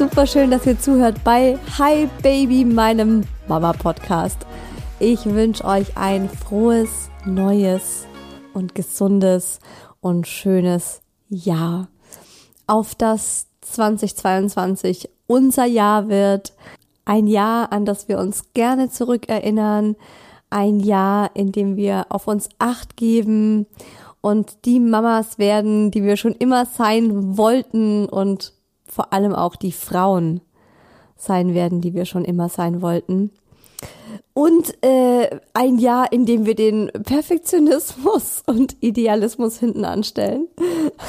Super schön, dass ihr zuhört bei Hi Baby, meinem Mama-Podcast. Ich wünsche euch ein frohes, neues und gesundes und schönes Jahr. Auf das 2022 unser Jahr wird. Ein Jahr, an das wir uns gerne zurückerinnern. Ein Jahr, in dem wir auf uns acht geben und die Mamas werden, die wir schon immer sein wollten und vor allem auch die Frauen sein werden, die wir schon immer sein wollten. Und äh, ein Jahr, in dem wir den Perfektionismus und Idealismus hinten anstellen.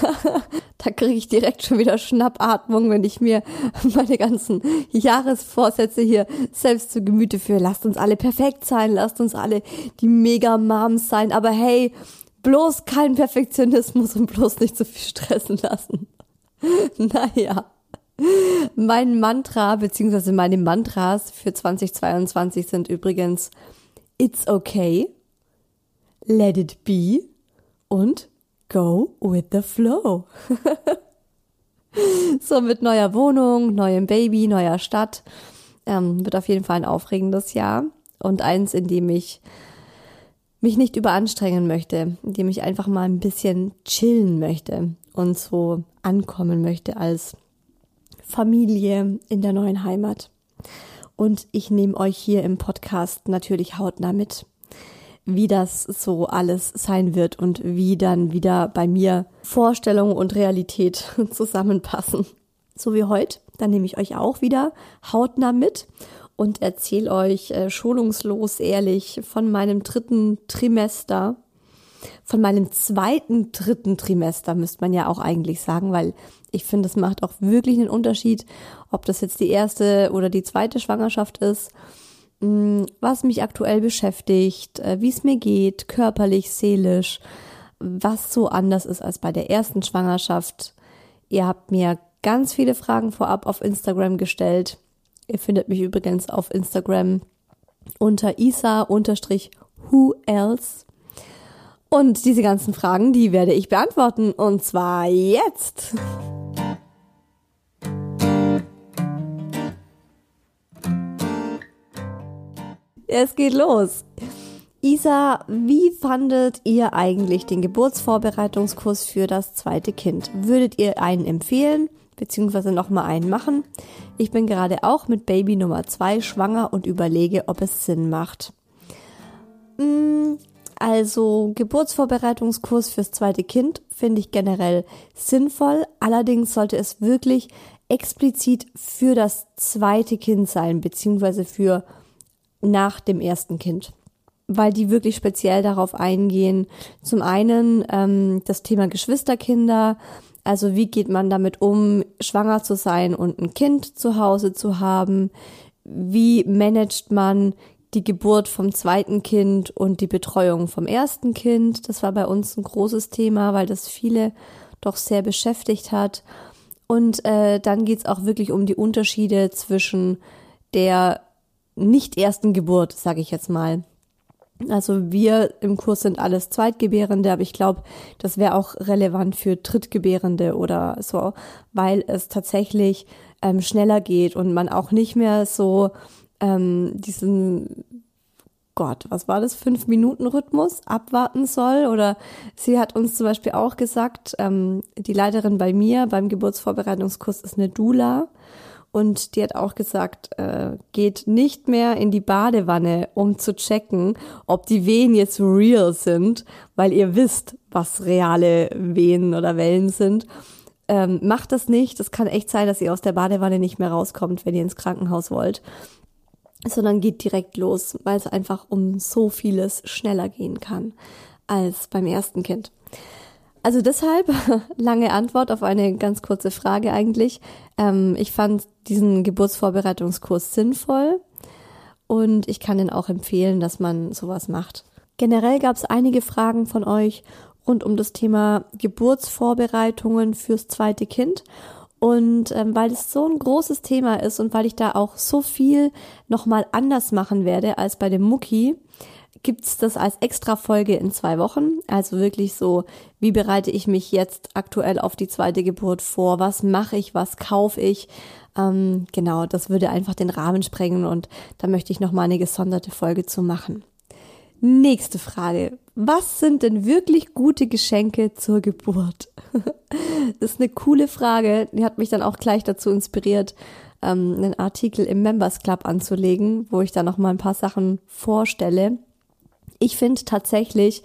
da kriege ich direkt schon wieder Schnappatmung, wenn ich mir meine ganzen Jahresvorsätze hier selbst zu Gemüte führe. Lasst uns alle perfekt sein, lasst uns alle die Mega-Moms sein. Aber hey, bloß kein Perfektionismus und bloß nicht so viel stressen lassen. naja. Mein Mantra, beziehungsweise meine Mantras für 2022 sind übrigens It's okay, Let it be und Go with the flow. so mit neuer Wohnung, neuem Baby, neuer Stadt. Ähm, wird auf jeden Fall ein aufregendes Jahr und eins, in dem ich mich nicht überanstrengen möchte, in dem ich einfach mal ein bisschen chillen möchte und so ankommen möchte als Familie in der neuen Heimat. Und ich nehme euch hier im Podcast natürlich hautnah mit, wie das so alles sein wird und wie dann wieder bei mir Vorstellung und Realität zusammenpassen. So wie heute, dann nehme ich euch auch wieder hautnah mit und erzähle euch äh, schonungslos ehrlich von meinem dritten Trimester von meinem zweiten, dritten Trimester, müsste man ja auch eigentlich sagen, weil ich finde, es macht auch wirklich einen Unterschied, ob das jetzt die erste oder die zweite Schwangerschaft ist, mm, was mich aktuell beschäftigt, äh, wie es mir geht, körperlich, seelisch, was so anders ist als bei der ersten Schwangerschaft. Ihr habt mir ganz viele Fragen vorab auf Instagram gestellt. Ihr findet mich übrigens auf Instagram unter isa-who else und diese ganzen Fragen, die werde ich beantworten. Und zwar jetzt. Es geht los. Isa, wie fandet ihr eigentlich den Geburtsvorbereitungskurs für das zweite Kind? Würdet ihr einen empfehlen, beziehungsweise nochmal einen machen? Ich bin gerade auch mit Baby Nummer zwei schwanger und überlege, ob es Sinn macht. Mm, also Geburtsvorbereitungskurs fürs zweite Kind finde ich generell sinnvoll. Allerdings sollte es wirklich explizit für das zweite Kind sein, beziehungsweise für nach dem ersten Kind. Weil die wirklich speziell darauf eingehen. Zum einen ähm, das Thema Geschwisterkinder, also wie geht man damit um, schwanger zu sein und ein Kind zu Hause zu haben? Wie managt man die Geburt vom zweiten Kind und die Betreuung vom ersten Kind. Das war bei uns ein großes Thema, weil das viele doch sehr beschäftigt hat. Und äh, dann geht's auch wirklich um die Unterschiede zwischen der nicht ersten Geburt, sage ich jetzt mal. Also wir im Kurs sind alles Zweitgebärende, aber ich glaube, das wäre auch relevant für Drittgebärende oder so, weil es tatsächlich ähm, schneller geht und man auch nicht mehr so ähm, diesen Gott, was war das, fünf Minuten Rhythmus abwarten soll. Oder sie hat uns zum Beispiel auch gesagt, ähm, die Leiterin bei mir beim Geburtsvorbereitungskurs ist eine Dula. Und die hat auch gesagt, äh, geht nicht mehr in die Badewanne, um zu checken, ob die Wehen jetzt real sind, weil ihr wisst, was reale Wehen oder Wellen sind. Ähm, macht das nicht. Das kann echt sein, dass ihr aus der Badewanne nicht mehr rauskommt, wenn ihr ins Krankenhaus wollt sondern geht direkt los, weil es einfach um so vieles schneller gehen kann als beim ersten Kind. Also deshalb lange Antwort auf eine ganz kurze Frage eigentlich. Ähm, ich fand diesen Geburtsvorbereitungskurs sinnvoll und ich kann den auch empfehlen, dass man sowas macht. Generell gab es einige Fragen von euch rund um das Thema Geburtsvorbereitungen fürs zweite Kind und ähm, weil es so ein großes Thema ist und weil ich da auch so viel nochmal anders machen werde als bei dem Mucki, gibt's das als extra Folge in zwei Wochen. Also wirklich so, wie bereite ich mich jetzt aktuell auf die zweite Geburt vor? Was mache ich? Was kaufe ich? Ähm, genau, das würde einfach den Rahmen sprengen und da möchte ich nochmal eine gesonderte Folge zu machen. Nächste Frage. Was sind denn wirklich gute Geschenke zur Geburt? das ist eine coole Frage. Die hat mich dann auch gleich dazu inspiriert, ähm, einen Artikel im Members Club anzulegen, wo ich da noch mal ein paar Sachen vorstelle. Ich finde tatsächlich,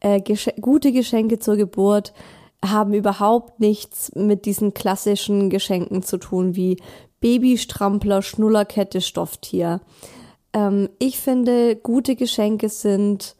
äh, gesch gute Geschenke zur Geburt haben überhaupt nichts mit diesen klassischen Geschenken zu tun, wie Babystrampler, Schnullerkette, Stofftier. Ähm, ich finde, gute Geschenke sind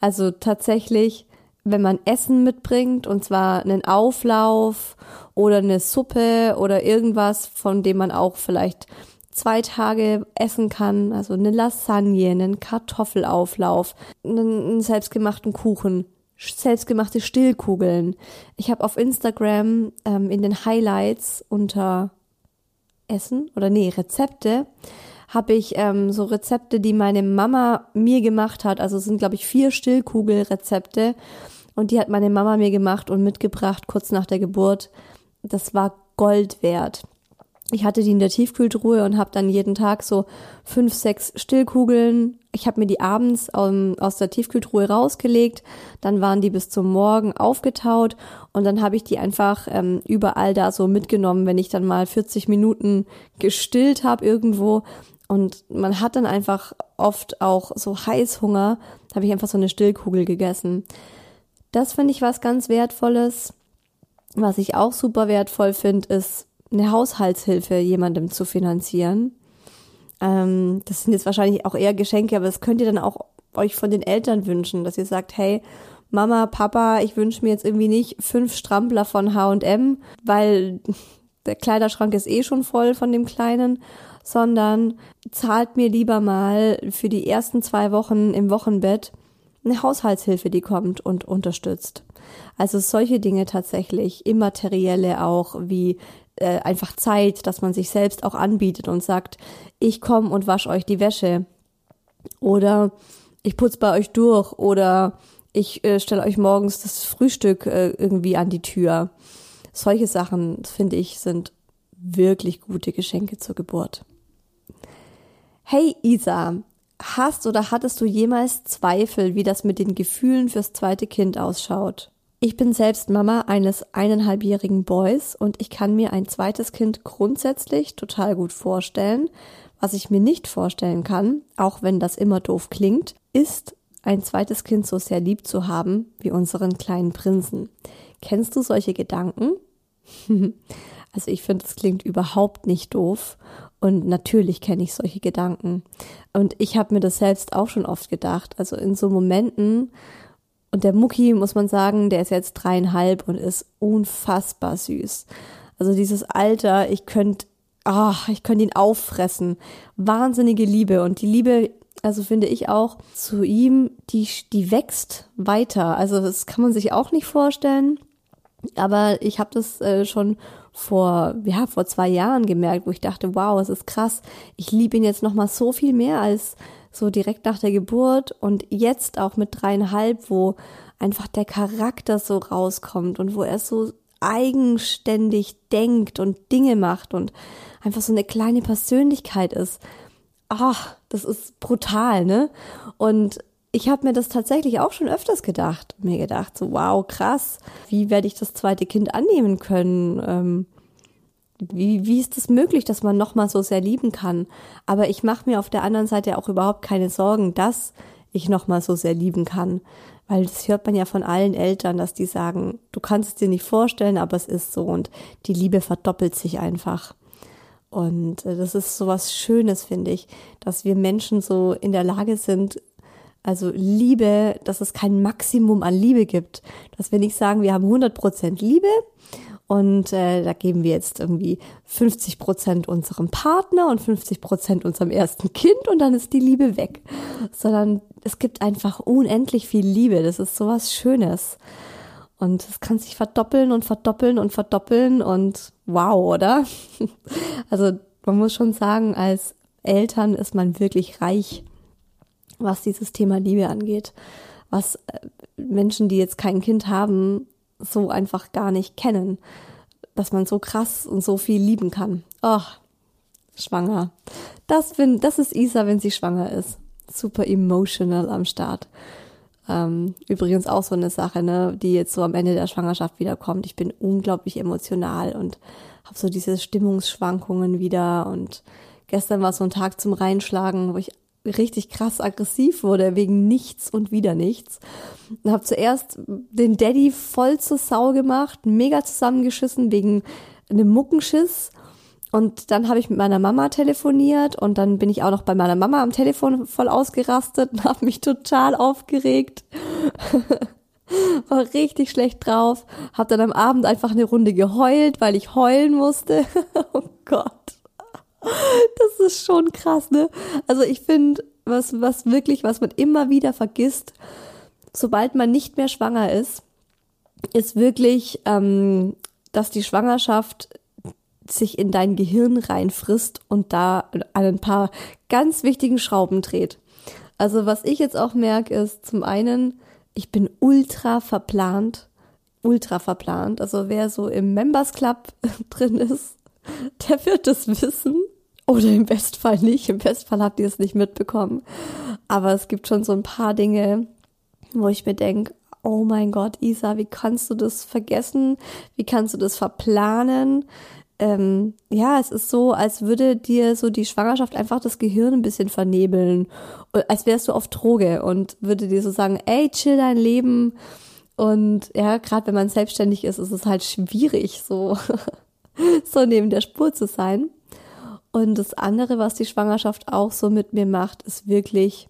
also tatsächlich, wenn man Essen mitbringt, und zwar einen Auflauf oder eine Suppe oder irgendwas, von dem man auch vielleicht zwei Tage essen kann, also eine Lasagne, einen Kartoffelauflauf, einen, selbstgemachten Kuchen, selbstgemachte Stillkugeln. Ich habe auf Instagram ähm, in den Highlights unter Essen oder nee, Rezepte habe ich ähm, so Rezepte, die meine Mama mir gemacht hat. Also es sind, glaube ich, vier Stillkugelrezepte. Und die hat meine Mama mir gemacht und mitgebracht kurz nach der Geburt. Das war Gold wert. Ich hatte die in der Tiefkühltruhe und habe dann jeden Tag so fünf, sechs Stillkugeln. Ich habe mir die abends um, aus der Tiefkühltruhe rausgelegt. Dann waren die bis zum Morgen aufgetaut und dann habe ich die einfach ähm, überall da so mitgenommen, wenn ich dann mal 40 Minuten gestillt habe irgendwo und man hat dann einfach oft auch so Heißhunger, habe ich einfach so eine Stillkugel gegessen. Das finde ich was ganz Wertvolles. Was ich auch super wertvoll finde, ist eine Haushaltshilfe jemandem zu finanzieren. Ähm, das sind jetzt wahrscheinlich auch eher Geschenke, aber das könnt ihr dann auch euch von den Eltern wünschen, dass ihr sagt, hey, Mama, Papa, ich wünsche mir jetzt irgendwie nicht fünf Strampler von H&M, weil der Kleiderschrank ist eh schon voll von dem Kleinen, sondern zahlt mir lieber mal für die ersten zwei Wochen im Wochenbett eine Haushaltshilfe, die kommt und unterstützt. Also solche Dinge tatsächlich, immaterielle auch, wie äh, einfach Zeit, dass man sich selbst auch anbietet und sagt, ich komme und wasche euch die Wäsche oder ich putze bei euch durch oder ich äh, stelle euch morgens das Frühstück äh, irgendwie an die Tür. Solche Sachen, finde ich, sind wirklich gute Geschenke zur Geburt. Hey Isa, hast oder hattest du jemals Zweifel, wie das mit den Gefühlen fürs zweite Kind ausschaut? Ich bin selbst Mama eines eineinhalbjährigen Boys und ich kann mir ein zweites Kind grundsätzlich total gut vorstellen, Was ich mir nicht vorstellen kann, auch wenn das immer doof klingt, ist ein zweites Kind so sehr lieb zu haben wie unseren kleinen Prinzen. Kennst du solche Gedanken? also ich finde, es klingt überhaupt nicht doof und natürlich kenne ich solche Gedanken. Und ich habe mir das selbst auch schon oft gedacht. Also in so Momenten, und der Mucki, muss man sagen, der ist jetzt dreieinhalb und ist unfassbar süß. Also dieses Alter, ich könnte, ah, ich könnte ihn auffressen. Wahnsinnige Liebe. Und die Liebe, also finde ich auch, zu ihm, die, die wächst weiter. Also das kann man sich auch nicht vorstellen. Aber ich habe das äh, schon vor, ja, vor zwei Jahren gemerkt, wo ich dachte, wow, es ist krass. Ich liebe ihn jetzt noch mal so viel mehr als so direkt nach der Geburt und jetzt auch mit dreieinhalb, wo einfach der Charakter so rauskommt und wo er so eigenständig denkt und Dinge macht und einfach so eine kleine Persönlichkeit ist. Ach, das ist brutal, ne? Und ich habe mir das tatsächlich auch schon öfters gedacht. Mir gedacht, so wow, krass, wie werde ich das zweite Kind annehmen können? Ähm, wie, wie ist es das möglich, dass man nochmal so sehr lieben kann? Aber ich mache mir auf der anderen Seite auch überhaupt keine Sorgen, dass ich nochmal so sehr lieben kann. Weil das hört man ja von allen Eltern, dass die sagen, du kannst es dir nicht vorstellen, aber es ist so und die Liebe verdoppelt sich einfach. Und äh, das ist so was Schönes, finde ich, dass wir Menschen so in der Lage sind, also Liebe, dass es kein Maximum an Liebe gibt. Dass wir nicht sagen, wir haben 100 Prozent Liebe und äh, da geben wir jetzt irgendwie 50 Prozent unserem Partner und 50 Prozent unserem ersten Kind und dann ist die Liebe weg. Sondern es gibt einfach unendlich viel Liebe. Das ist sowas Schönes. Und es kann sich verdoppeln und verdoppeln und verdoppeln und wow, oder? Also man muss schon sagen, als Eltern ist man wirklich reich was dieses Thema Liebe angeht, was äh, Menschen, die jetzt kein Kind haben, so einfach gar nicht kennen, dass man so krass und so viel lieben kann. Oh, schwanger. Das, bin, das ist Isa, wenn sie schwanger ist. Super emotional am Start. Ähm, übrigens auch so eine Sache, ne, die jetzt so am Ende der Schwangerschaft wiederkommt. Ich bin unglaublich emotional und habe so diese Stimmungsschwankungen wieder. Und gestern war so ein Tag zum Reinschlagen, wo ich richtig krass aggressiv wurde wegen nichts und wieder nichts. Und habe zuerst den Daddy voll zur Sau gemacht, mega zusammengeschissen wegen einem Muckenschiss. Und dann habe ich mit meiner Mama telefoniert und dann bin ich auch noch bei meiner Mama am Telefon voll ausgerastet und habe mich total aufgeregt. War richtig schlecht drauf. Hab dann am Abend einfach eine Runde geheult, weil ich heulen musste. oh Gott. Das ist schon krass, ne? Also ich finde, was, was wirklich, was man immer wieder vergisst, sobald man nicht mehr schwanger ist, ist wirklich, ähm, dass die Schwangerschaft sich in dein Gehirn reinfrisst und da an ein paar ganz wichtigen Schrauben dreht. Also was ich jetzt auch merke, ist zum einen, ich bin ultra verplant, ultra verplant. Also wer so im Members Club drin ist, der wird es wissen. Oder im Bestfall nicht. Im Bestfall habt ihr es nicht mitbekommen. Aber es gibt schon so ein paar Dinge, wo ich mir denke, oh mein Gott, Isa, wie kannst du das vergessen? Wie kannst du das verplanen? Ähm, ja, es ist so, als würde dir so die Schwangerschaft einfach das Gehirn ein bisschen vernebeln. Als wärst du auf Droge und würde dir so sagen, ey, chill dein Leben. Und ja, gerade wenn man selbstständig ist, ist es halt schwierig, so, so neben der Spur zu sein. Und das andere, was die Schwangerschaft auch so mit mir macht, ist wirklich,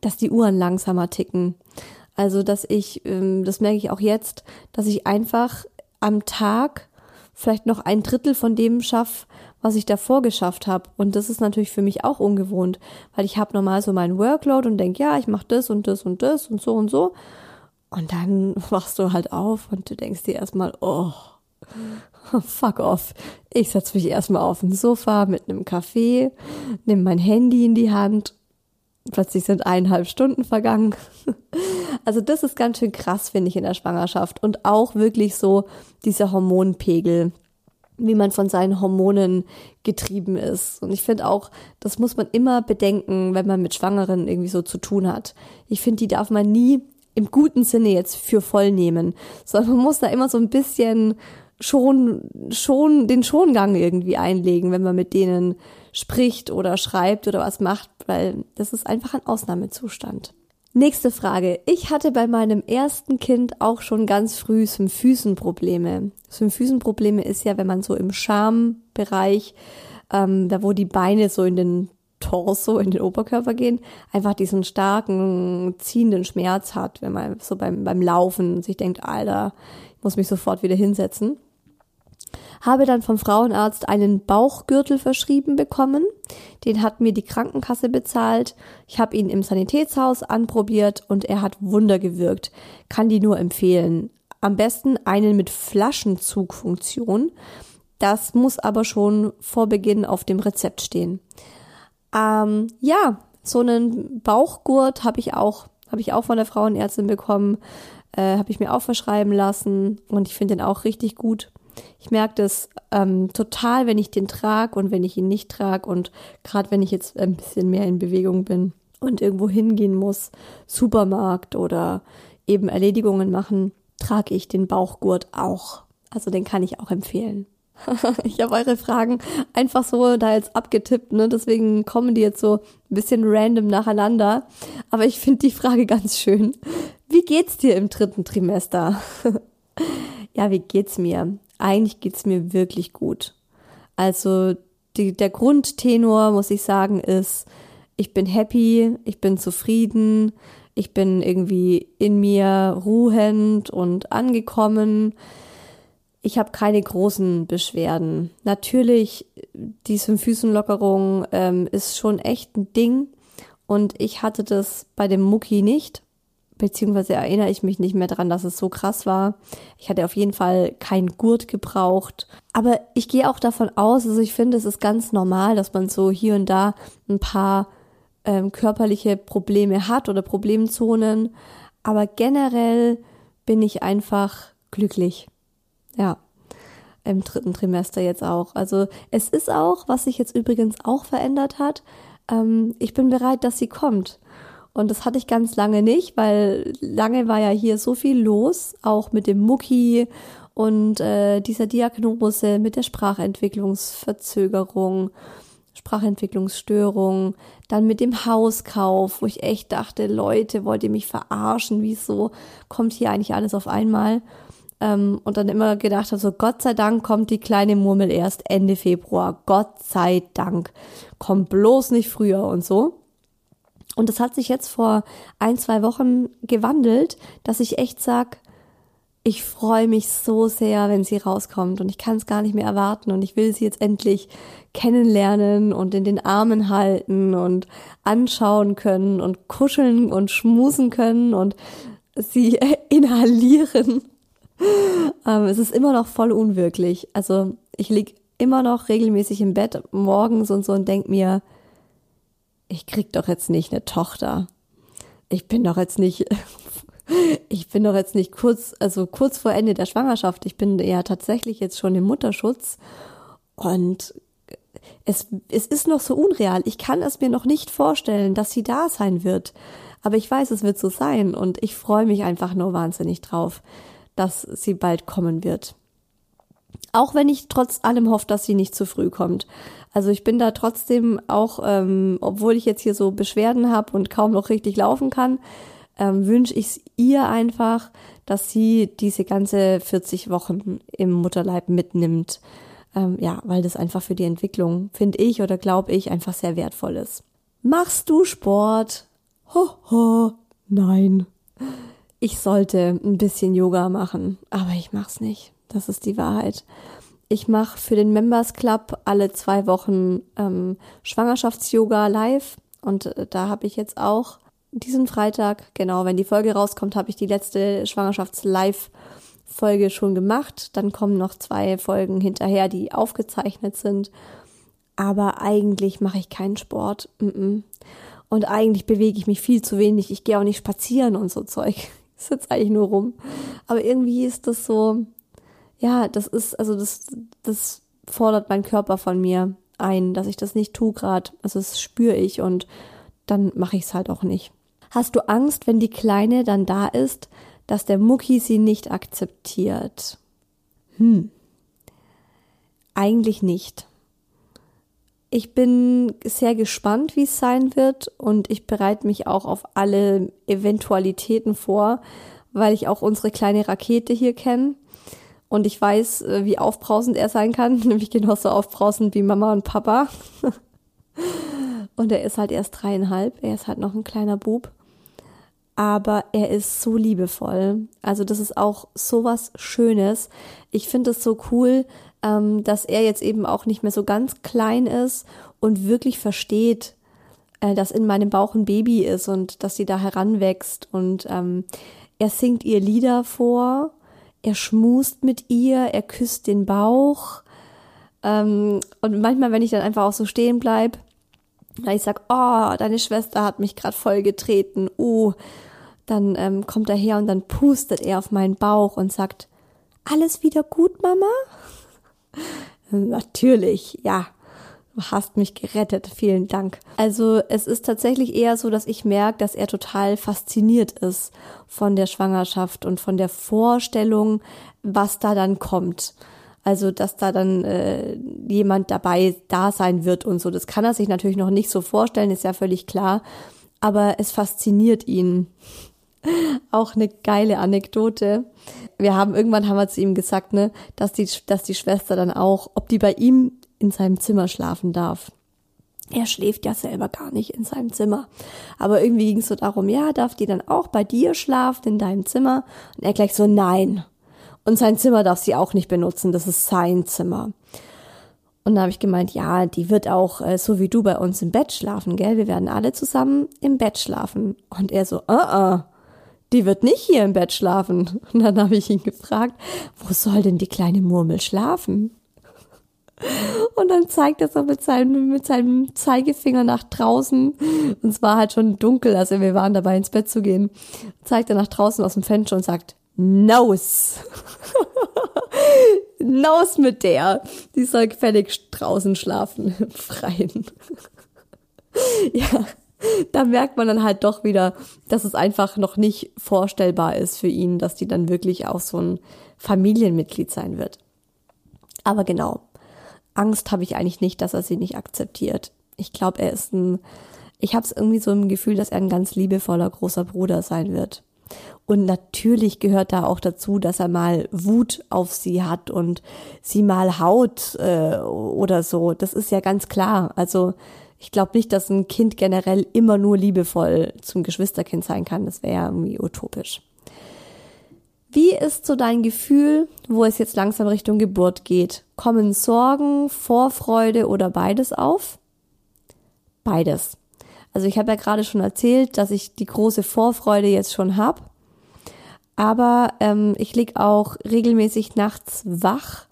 dass die Uhren langsamer ticken. Also, dass ich, ähm, das merke ich auch jetzt, dass ich einfach am Tag vielleicht noch ein Drittel von dem schaffe, was ich davor geschafft habe. Und das ist natürlich für mich auch ungewohnt, weil ich habe normal so meinen Workload und denke, ja, ich mache das und das und das und so und so. Und dann wachst du halt auf und du denkst dir erstmal, oh, fuck off. Ich setze mich erstmal auf ein Sofa mit einem Kaffee, nehme mein Handy in die Hand. Plötzlich sind eineinhalb Stunden vergangen. Also das ist ganz schön krass, finde ich, in der Schwangerschaft. Und auch wirklich so dieser Hormonpegel, wie man von seinen Hormonen getrieben ist. Und ich finde auch, das muss man immer bedenken, wenn man mit Schwangeren irgendwie so zu tun hat. Ich finde, die darf man nie im guten Sinne jetzt für voll nehmen, sondern man muss da immer so ein bisschen schon, schon den Schongang irgendwie einlegen, wenn man mit denen spricht oder schreibt oder was macht, weil das ist einfach ein Ausnahmezustand. Nächste Frage. Ich hatte bei meinem ersten Kind auch schon ganz früh Symphysenprobleme. Symphysenprobleme ist ja, wenn man so im Schambereich, ähm, da wo die Beine so in den Torso, in den Oberkörper gehen, einfach diesen starken, ziehenden Schmerz hat, wenn man so beim, beim Laufen sich denkt, Alter, ich muss mich sofort wieder hinsetzen habe dann vom Frauenarzt einen Bauchgürtel verschrieben bekommen. Den hat mir die Krankenkasse bezahlt. Ich habe ihn im Sanitätshaus anprobiert und er hat Wunder gewirkt. Kann die nur empfehlen. Am besten einen mit Flaschenzugfunktion. Das muss aber schon vor Beginn auf dem Rezept stehen. Ähm, ja, so einen Bauchgurt habe ich auch, habe ich auch von der Frauenärztin bekommen, äh, habe ich mir auch verschreiben lassen und ich finde den auch richtig gut. Ich merke das ähm, total, wenn ich den trage und wenn ich ihn nicht trage und gerade wenn ich jetzt ein bisschen mehr in Bewegung bin und irgendwo hingehen muss, Supermarkt oder eben Erledigungen machen, trage ich den Bauchgurt auch. Also den kann ich auch empfehlen. ich habe eure Fragen einfach so da jetzt abgetippt, ne? Deswegen kommen die jetzt so ein bisschen random nacheinander. Aber ich finde die Frage ganz schön. Wie geht's dir im dritten Trimester? ja, wie geht's mir? Eigentlich geht's mir wirklich gut. Also die, der Grundtenor, muss ich sagen, ist, ich bin happy, ich bin zufrieden, ich bin irgendwie in mir ruhend und angekommen. Ich habe keine großen Beschwerden. Natürlich, die Symphysenlockerung ähm, ist schon echt ein Ding. Und ich hatte das bei dem Mucki nicht beziehungsweise erinnere ich mich nicht mehr dran, dass es so krass war. Ich hatte auf jeden Fall keinen Gurt gebraucht. Aber ich gehe auch davon aus, also ich finde, es ist ganz normal, dass man so hier und da ein paar ähm, körperliche Probleme hat oder Problemzonen. Aber generell bin ich einfach glücklich. Ja. Im dritten Trimester jetzt auch. Also es ist auch, was sich jetzt übrigens auch verändert hat. Ähm, ich bin bereit, dass sie kommt. Und das hatte ich ganz lange nicht, weil lange war ja hier so viel los, auch mit dem Mucki und äh, dieser Diagnose mit der Sprachentwicklungsverzögerung, Sprachentwicklungsstörung, dann mit dem Hauskauf, wo ich echt dachte, Leute, wollt ihr mich verarschen? Wieso kommt hier eigentlich alles auf einmal? Ähm, und dann immer gedacht habe, so Gott sei Dank kommt die kleine Murmel erst Ende Februar. Gott sei Dank. Kommt bloß nicht früher und so. Und das hat sich jetzt vor ein, zwei Wochen gewandelt, dass ich echt sag, ich freue mich so sehr, wenn sie rauskommt und ich kann es gar nicht mehr erwarten und ich will sie jetzt endlich kennenlernen und in den Armen halten und anschauen können und kuscheln und schmusen können und sie inhalieren. ähm, es ist immer noch voll unwirklich. Also ich lieg immer noch regelmäßig im Bett morgens und so und denk mir, ich krieg doch jetzt nicht eine Tochter. Ich bin doch jetzt nicht, ich bin doch jetzt nicht kurz, also kurz vor Ende der Schwangerschaft. Ich bin ja tatsächlich jetzt schon im Mutterschutz und es, es ist noch so unreal. Ich kann es mir noch nicht vorstellen, dass sie da sein wird. Aber ich weiß, es wird so sein und ich freue mich einfach nur wahnsinnig drauf, dass sie bald kommen wird. Auch wenn ich trotz allem hoffe, dass sie nicht zu früh kommt. Also ich bin da trotzdem auch, ähm, obwohl ich jetzt hier so Beschwerden habe und kaum noch richtig laufen kann, ähm, wünsche ich es ihr einfach, dass sie diese ganze 40 Wochen im Mutterleib mitnimmt. Ähm, ja, weil das einfach für die Entwicklung, finde ich oder glaube ich, einfach sehr wertvoll ist. Machst du Sport? Ho, ho, nein. Ich sollte ein bisschen Yoga machen, aber ich mach's nicht. Das ist die Wahrheit. Ich mache für den Members Club alle zwei Wochen ähm, Schwangerschafts-Yoga live und äh, da habe ich jetzt auch diesen Freitag, genau, wenn die Folge rauskommt, habe ich die letzte Schwangerschafts-Live-Folge schon gemacht. Dann kommen noch zwei Folgen hinterher, die aufgezeichnet sind. Aber eigentlich mache ich keinen Sport. Und eigentlich bewege ich mich viel zu wenig. Ich gehe auch nicht spazieren und so Zeug. Ich sitze eigentlich nur rum. Aber irgendwie ist das so, ja, das ist, also das, das fordert mein Körper von mir ein, dass ich das nicht tue gerade. Also das spüre ich und dann mache ich es halt auch nicht. Hast du Angst, wenn die Kleine dann da ist, dass der Mucki sie nicht akzeptiert? Hm. Eigentlich nicht. Ich bin sehr gespannt, wie es sein wird und ich bereite mich auch auf alle Eventualitäten vor, weil ich auch unsere kleine Rakete hier kenne und ich weiß, äh, wie aufbrausend er sein kann, nämlich genauso aufbrausend wie Mama und Papa. und er ist halt erst dreieinhalb, er ist halt noch ein kleiner Bub. Aber er ist so liebevoll. Also das ist auch so was Schönes. Ich finde es so cool, ähm, dass er jetzt eben auch nicht mehr so ganz klein ist und wirklich versteht, äh, dass in meinem Bauch ein Baby ist und dass sie da heranwächst. Und ähm, er singt ihr Lieder vor er schmust mit ihr, er küsst den Bauch. Ähm, und manchmal, wenn ich dann einfach auch so stehen bleib, ich sag, oh, deine Schwester hat mich gerade voll getreten, uh, dann ähm, kommt er her und dann pustet er auf meinen Bauch und sagt, alles wieder gut, Mama? Natürlich, ja. Hast mich gerettet, vielen Dank. Also es ist tatsächlich eher so, dass ich merke, dass er total fasziniert ist von der Schwangerschaft und von der Vorstellung, was da dann kommt. Also, dass da dann äh, jemand dabei da sein wird und so. Das kann er sich natürlich noch nicht so vorstellen, ist ja völlig klar. Aber es fasziniert ihn. Auch eine geile Anekdote. Wir haben irgendwann haben wir zu ihm gesagt, ne, dass die, dass die Schwester dann auch, ob die bei ihm in seinem Zimmer schlafen darf. Er schläft ja selber gar nicht in seinem Zimmer. Aber irgendwie ging es so darum, ja, darf die dann auch bei dir schlafen in deinem Zimmer? Und er gleich so, nein. Und sein Zimmer darf sie auch nicht benutzen, das ist sein Zimmer. Und da habe ich gemeint, ja, die wird auch äh, so wie du bei uns im Bett schlafen, gell? Wir werden alle zusammen im Bett schlafen. Und er so, uh uh, die wird nicht hier im Bett schlafen. Und dann habe ich ihn gefragt, wo soll denn die kleine Murmel schlafen? Und dann zeigt er so mit seinem, mit seinem Zeigefinger nach draußen. Und es war halt schon dunkel, also wir waren dabei ins Bett zu gehen. Zeigt er nach draußen aus dem Fenster und sagt, Nose. Nose mit der. Die soll gefällig draußen schlafen, im Freien. ja, da merkt man dann halt doch wieder, dass es einfach noch nicht vorstellbar ist für ihn, dass die dann wirklich auch so ein Familienmitglied sein wird. Aber genau, Angst habe ich eigentlich nicht, dass er sie nicht akzeptiert. Ich glaube, er ist ein, ich habe es irgendwie so im Gefühl, dass er ein ganz liebevoller großer Bruder sein wird. Und natürlich gehört da auch dazu, dass er mal Wut auf sie hat und sie mal haut äh, oder so. Das ist ja ganz klar. Also ich glaube nicht, dass ein Kind generell immer nur liebevoll zum Geschwisterkind sein kann. Das wäre ja irgendwie utopisch. Wie ist so dein Gefühl, wo es jetzt langsam Richtung Geburt geht? Kommen Sorgen, Vorfreude oder beides auf? Beides. Also ich habe ja gerade schon erzählt, dass ich die große Vorfreude jetzt schon habe. Aber ähm, ich lieg auch regelmäßig nachts wach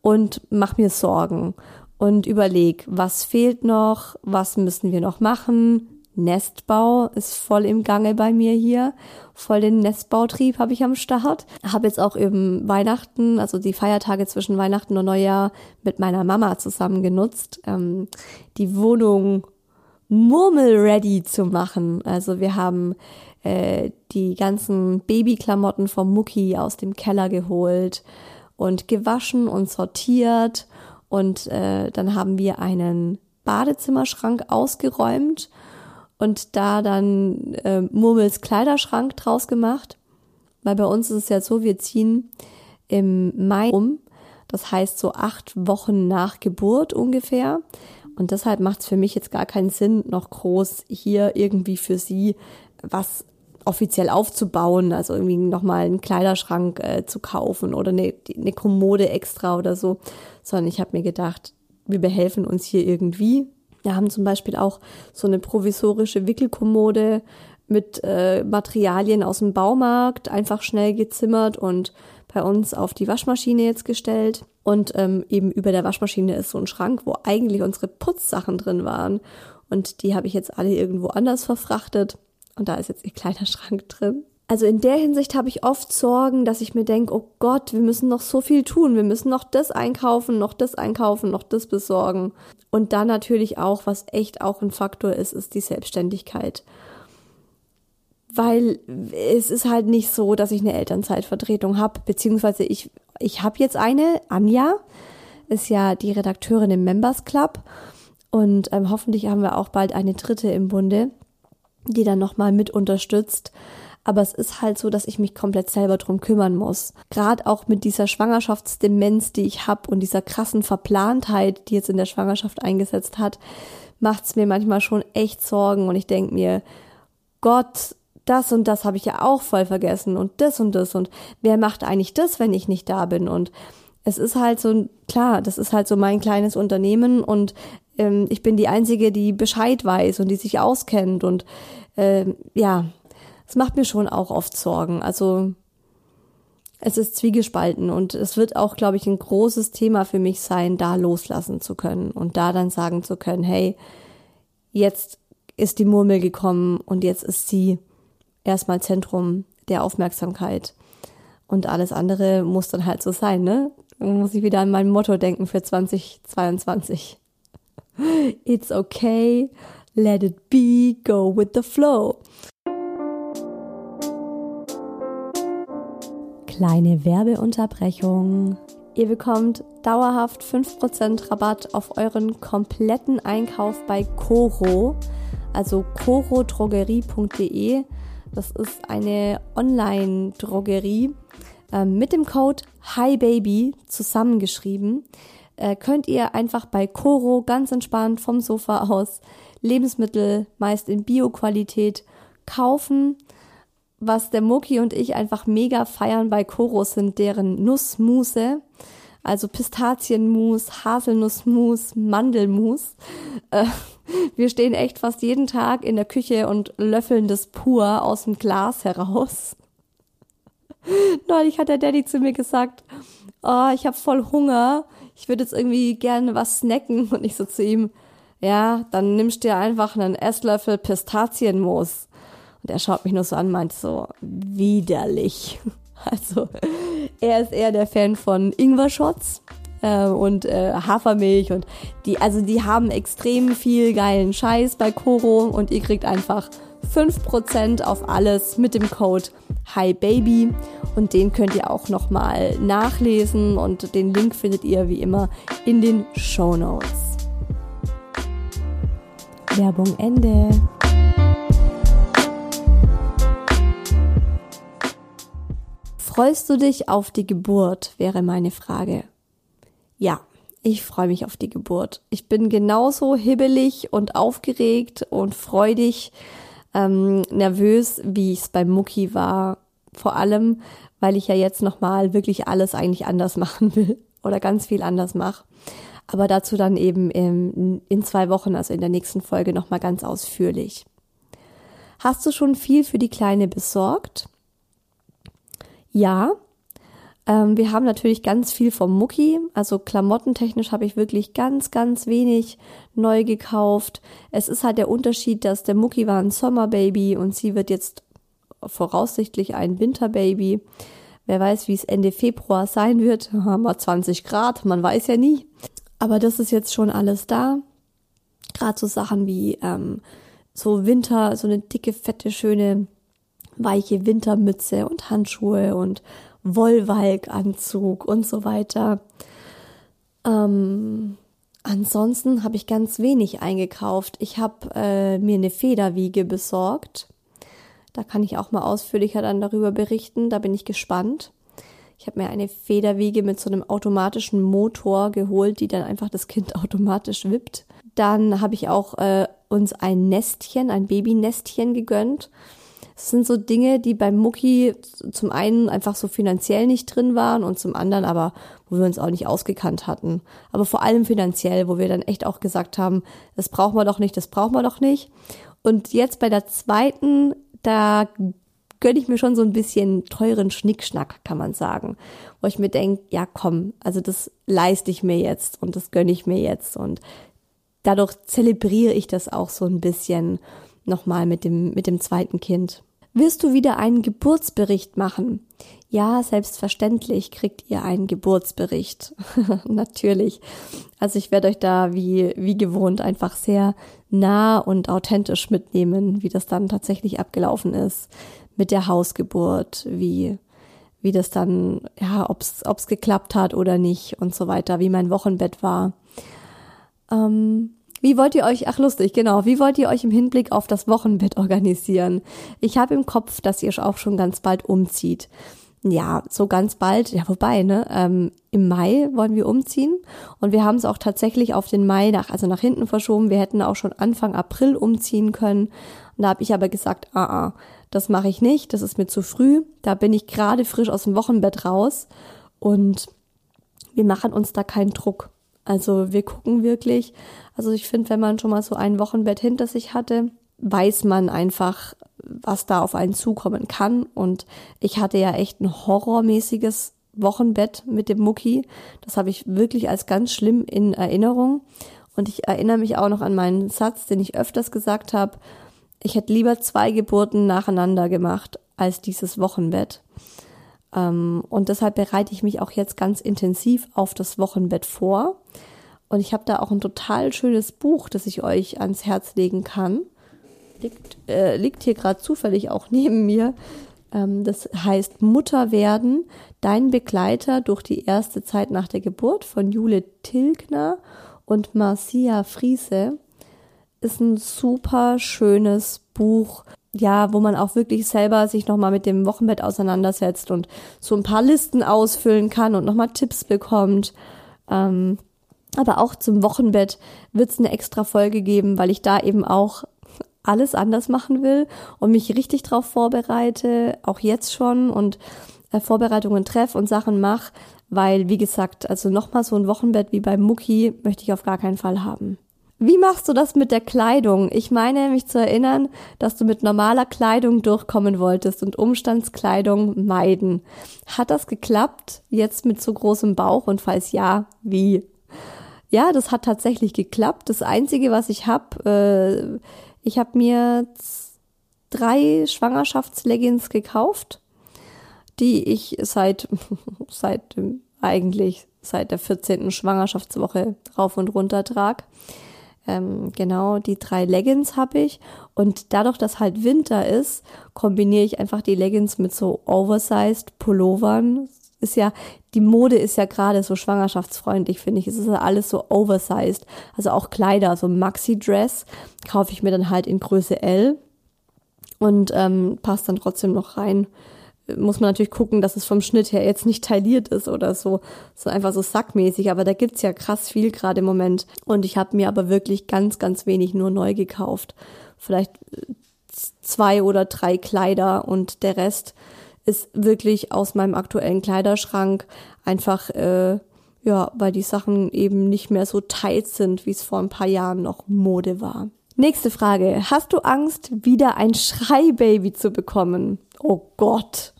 und mache mir Sorgen und überleg, was fehlt noch, was müssen wir noch machen, Nestbau ist voll im Gange bei mir hier. Voll den Nestbautrieb habe ich am Start. Habe jetzt auch eben Weihnachten, also die Feiertage zwischen Weihnachten und Neujahr mit meiner Mama zusammen genutzt, ähm, die Wohnung murmel-ready zu machen. Also wir haben äh, die ganzen Babyklamotten vom Mucki aus dem Keller geholt und gewaschen und sortiert. Und äh, dann haben wir einen Badezimmerschrank ausgeräumt und da dann äh, Murmels Kleiderschrank draus gemacht. Weil bei uns ist es ja so, wir ziehen im Mai um. Das heißt so acht Wochen nach Geburt ungefähr. Und deshalb macht es für mich jetzt gar keinen Sinn, noch groß hier irgendwie für sie was offiziell aufzubauen, also irgendwie nochmal einen Kleiderschrank äh, zu kaufen oder eine, eine Kommode extra oder so, sondern ich habe mir gedacht, wir behelfen uns hier irgendwie wir haben zum Beispiel auch so eine provisorische Wickelkommode mit äh, Materialien aus dem Baumarkt einfach schnell gezimmert und bei uns auf die Waschmaschine jetzt gestellt. Und ähm, eben über der Waschmaschine ist so ein Schrank, wo eigentlich unsere Putzsachen drin waren. Und die habe ich jetzt alle irgendwo anders verfrachtet. Und da ist jetzt ihr kleiner Schrank drin. Also in der Hinsicht habe ich oft Sorgen, dass ich mir denke, oh Gott, wir müssen noch so viel tun. Wir müssen noch das einkaufen, noch das einkaufen, noch das besorgen. Und dann natürlich auch, was echt auch ein Faktor ist, ist die Selbstständigkeit. Weil es ist halt nicht so, dass ich eine Elternzeitvertretung habe, beziehungsweise ich, ich habe jetzt eine, Anja, ist ja die Redakteurin im Members Club Und ähm, hoffentlich haben wir auch bald eine dritte im Bunde, die dann nochmal mit unterstützt. Aber es ist halt so, dass ich mich komplett selber drum kümmern muss. Gerade auch mit dieser Schwangerschaftsdemenz, die ich habe und dieser krassen Verplantheit, die jetzt in der Schwangerschaft eingesetzt hat, macht es mir manchmal schon echt Sorgen. Und ich denke mir, Gott, das und das habe ich ja auch voll vergessen und das und das und wer macht eigentlich das, wenn ich nicht da bin und es ist halt so, klar, das ist halt so mein kleines Unternehmen und ähm, ich bin die Einzige, die Bescheid weiß und die sich auskennt und ähm, ja, es macht mir schon auch oft Sorgen. Also es ist zwiegespalten und es wird auch, glaube ich, ein großes Thema für mich sein, da loslassen zu können und da dann sagen zu können, hey, jetzt ist die Murmel gekommen und jetzt ist sie erstmal Zentrum der Aufmerksamkeit. Und alles andere muss dann halt so sein, ne? Dann muss ich wieder an mein Motto denken für 2022. It's okay, let it be, go with the flow. Kleine Werbeunterbrechung. Ihr bekommt dauerhaft 5% Rabatt auf euren kompletten Einkauf bei Coro, also corodrogerie.de. Das ist eine Online-Drogerie äh, mit dem Code HiBaby zusammengeschrieben. Äh, könnt ihr einfach bei Coro ganz entspannt vom Sofa aus Lebensmittel meist in Bio-Qualität kaufen. Was der Moki und ich einfach mega feiern bei Coro sind deren Nussmuse. Also Pistazienmus, Haselnussmus, Mandelmus. Äh, wir stehen echt fast jeden Tag in der Küche und löffeln das pur aus dem Glas heraus. Neulich hat der Daddy zu mir gesagt, oh, ich habe voll Hunger, ich würde jetzt irgendwie gerne was snacken. Und ich so zu ihm, ja, dann nimmst du dir einfach einen Esslöffel Pistazienmus. Und er schaut mich nur so an, meint so, widerlich. Also, er ist eher der Fan von Ingwer-Shots äh, und äh, Hafermilch und die, also die haben extrem viel geilen Scheiß bei Koro und ihr kriegt einfach 5% auf alles mit dem Code HiBaby und den könnt ihr auch nochmal nachlesen und den Link findet ihr wie immer in den Show Notes. Werbung Ende. Freust du dich auf die Geburt, wäre meine Frage. Ja, ich freue mich auf die Geburt. Ich bin genauso hibbelig und aufgeregt und freudig, ähm, nervös, wie ich es bei Mucki war. Vor allem, weil ich ja jetzt nochmal wirklich alles eigentlich anders machen will oder ganz viel anders mache. Aber dazu dann eben in, in zwei Wochen, also in der nächsten Folge, nochmal ganz ausführlich. Hast du schon viel für die Kleine besorgt? Ja, ähm, wir haben natürlich ganz viel vom Mucki, also klamottentechnisch habe ich wirklich ganz, ganz wenig neu gekauft. Es ist halt der Unterschied, dass der Mucki war ein Sommerbaby und sie wird jetzt voraussichtlich ein Winterbaby. Wer weiß, wie es Ende Februar sein wird. Haben wir 20 Grad, man weiß ja nie. Aber das ist jetzt schon alles da. Gerade so Sachen wie ähm, so Winter, so eine dicke, fette, schöne, weiche Wintermütze und Handschuhe und Wollwalk-Anzug und so weiter. Ähm, ansonsten habe ich ganz wenig eingekauft. Ich habe äh, mir eine Federwiege besorgt. Da kann ich auch mal ausführlicher dann darüber berichten. Da bin ich gespannt. Ich habe mir eine Federwiege mit so einem automatischen Motor geholt, die dann einfach das Kind automatisch wippt. Dann habe ich auch äh, uns ein Nestchen, ein Babynestchen gegönnt. Es sind so Dinge, die beim Mucki zum einen einfach so finanziell nicht drin waren und zum anderen aber, wo wir uns auch nicht ausgekannt hatten. Aber vor allem finanziell, wo wir dann echt auch gesagt haben, das brauchen wir doch nicht, das brauchen wir doch nicht. Und jetzt bei der zweiten, da gönne ich mir schon so ein bisschen teuren Schnickschnack, kann man sagen. Wo ich mir denke, ja komm, also das leiste ich mir jetzt und das gönne ich mir jetzt. Und dadurch zelebriere ich das auch so ein bisschen nochmal mit dem, mit dem zweiten Kind. Wirst du wieder einen Geburtsbericht machen? Ja, selbstverständlich kriegt ihr einen Geburtsbericht. Natürlich. Also ich werde euch da wie, wie gewohnt einfach sehr nah und authentisch mitnehmen, wie das dann tatsächlich abgelaufen ist mit der Hausgeburt, wie, wie das dann, ja, ob's, ob's geklappt hat oder nicht und so weiter, wie mein Wochenbett war. Ähm, Wie wollt ihr euch, ach lustig, genau, wie wollt ihr euch im Hinblick auf das Wochenbett organisieren? Ich habe im Kopf, dass ihr auch schon ganz bald umzieht. Ja, so ganz bald, ja wobei, ne, ähm, im Mai wollen wir umziehen und wir haben es auch tatsächlich auf den Mai nach, also nach hinten verschoben. Wir hätten auch schon Anfang April umziehen können. Und da habe ich aber gesagt, ah, ah, das mache ich nicht, das ist mir zu früh. Da bin ich gerade frisch aus dem Wochenbett raus und wir machen uns da keinen Druck. Also wir gucken wirklich, also ich finde, wenn man schon mal so ein Wochenbett hinter sich hatte, weiß man einfach, was da auf einen zukommen kann. Und ich hatte ja echt ein horrormäßiges Wochenbett mit dem Mucki. Das habe ich wirklich als ganz schlimm in Erinnerung. Und ich erinnere mich auch noch an meinen Satz, den ich öfters gesagt habe. Ich hätte lieber zwei Geburten nacheinander gemacht als dieses Wochenbett. Ähm, und deshalb bereite ich mich auch jetzt ganz intensiv auf das Wochenbett vor. Und ich habe da auch ein total schönes Buch, das ich euch ans Herz legen kann. Liegt, äh, liegt hier gerade zufällig auch neben mir. Ähm, das heißt Mutter werden, dein Begleiter durch die erste Zeit nach der Geburt von Jule Tilgner und Marcia Friese. Ist ein super schönes Buch, ja, wo man auch wirklich selber sich nochmal mit dem Wochenbett auseinandersetzt und so ein paar Listen ausfüllen kann und nochmal Tipps bekommt. Ähm, aber auch zum Wochenbett wird es eine extra Folge geben, weil ich da eben auch alles anders machen will und mich richtig drauf vorbereite, auch jetzt schon und äh, Vorbereitungen treffe und Sachen mache, weil, wie gesagt, also nochmal so ein Wochenbett wie beim Mucki möchte ich auf gar keinen Fall haben. Wie machst du das mit der Kleidung? Ich meine, mich zu erinnern, dass du mit normaler Kleidung durchkommen wolltest und Umstandskleidung meiden. Hat das geklappt? Jetzt mit so großem Bauch und falls ja, wie? Ja, das hat tatsächlich geklappt. Das Einzige, was ich habe, äh, ich habe mir drei Schwangerschaftsleggings gekauft, die ich seit, seit eigentlich seit der 14. Schwangerschaftswoche rauf und runter trage. Ähm, genau, die drei Leggings habe ich. Und dadurch, dass halt Winter ist, kombiniere ich einfach die Leggings mit so oversized Pullovern. Ist ja, die Mode ist ja gerade so schwangerschaftsfreundlich, finde ich. Es ist ja alles so oversized. Also auch Kleider, so Maxi-Dress kaufe ich mir dann halt in Größe L und ähm, passt dann trotzdem noch rein muss man natürlich gucken, dass es vom Schnitt her jetzt nicht tailliert ist oder so, so einfach so sackmäßig. Aber da gibt's ja krass viel gerade im Moment. Und ich habe mir aber wirklich ganz, ganz wenig nur neu gekauft. Vielleicht äh, zwei oder drei Kleider und der Rest ist wirklich aus meinem aktuellen Kleiderschrank einfach, äh, ja, weil die Sachen eben nicht mehr so tight sind, wie es vor ein paar Jahren noch Mode war. Nächste Frage. Hast du Angst, wieder ein Schreibaby zu bekommen? Oh Gott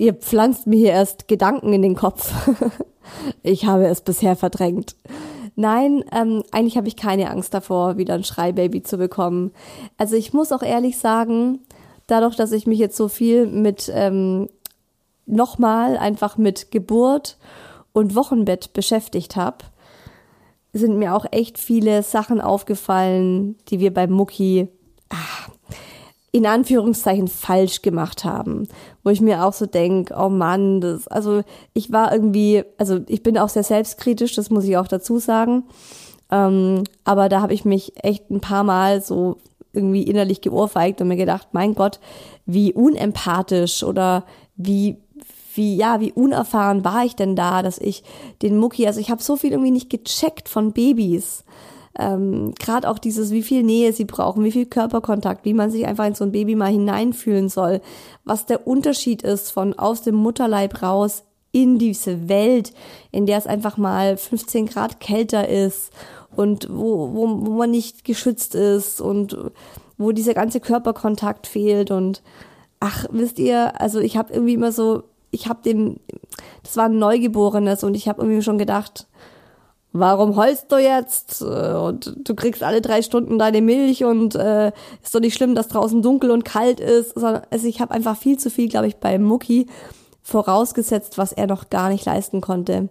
ihr pflanzt mir hier erst Gedanken in den Kopf. ich habe es bisher verdrängt. Nein, ähm, eigentlich habe ich keine Angst davor, wieder ein Schreibaby zu bekommen. Also ich muss auch ehrlich sagen, dadurch, dass ich mich jetzt so viel mit ähm, nochmal einfach mit Geburt und Wochenbett beschäftigt habe, sind mir auch echt viele Sachen aufgefallen, die wir beim Mucki ah, in Anführungszeichen falsch gemacht haben, wo ich mir auch so denk, oh Mann, das, also ich war irgendwie, also ich bin auch sehr selbstkritisch, das muss ich auch dazu sagen, ähm, aber da habe ich mich echt ein paar Mal so irgendwie innerlich geohrfeigt und mir gedacht, mein Gott, wie unempathisch oder wie wie ja, wie unerfahren war ich denn da, dass ich den Mucki, also ich habe so viel irgendwie nicht gecheckt von Babys. Ähm, gerade auch dieses, wie viel Nähe sie brauchen, wie viel Körperkontakt, wie man sich einfach in so ein Baby mal hineinfühlen soll, was der Unterschied ist von aus dem Mutterleib raus in diese Welt, in der es einfach mal 15 Grad kälter ist und wo, wo, wo man nicht geschützt ist und wo dieser ganze Körperkontakt fehlt und ach, wisst ihr, also ich habe irgendwie immer so, ich habe den, das war ein Neugeborenes und ich habe irgendwie schon gedacht, warum heulst du jetzt? Und du kriegst alle drei Stunden deine Milch und äh, ist doch nicht schlimm, dass draußen dunkel und kalt ist. Sondern, also ich habe einfach viel zu viel, glaube ich, bei Mucki vorausgesetzt, was er noch gar nicht leisten konnte.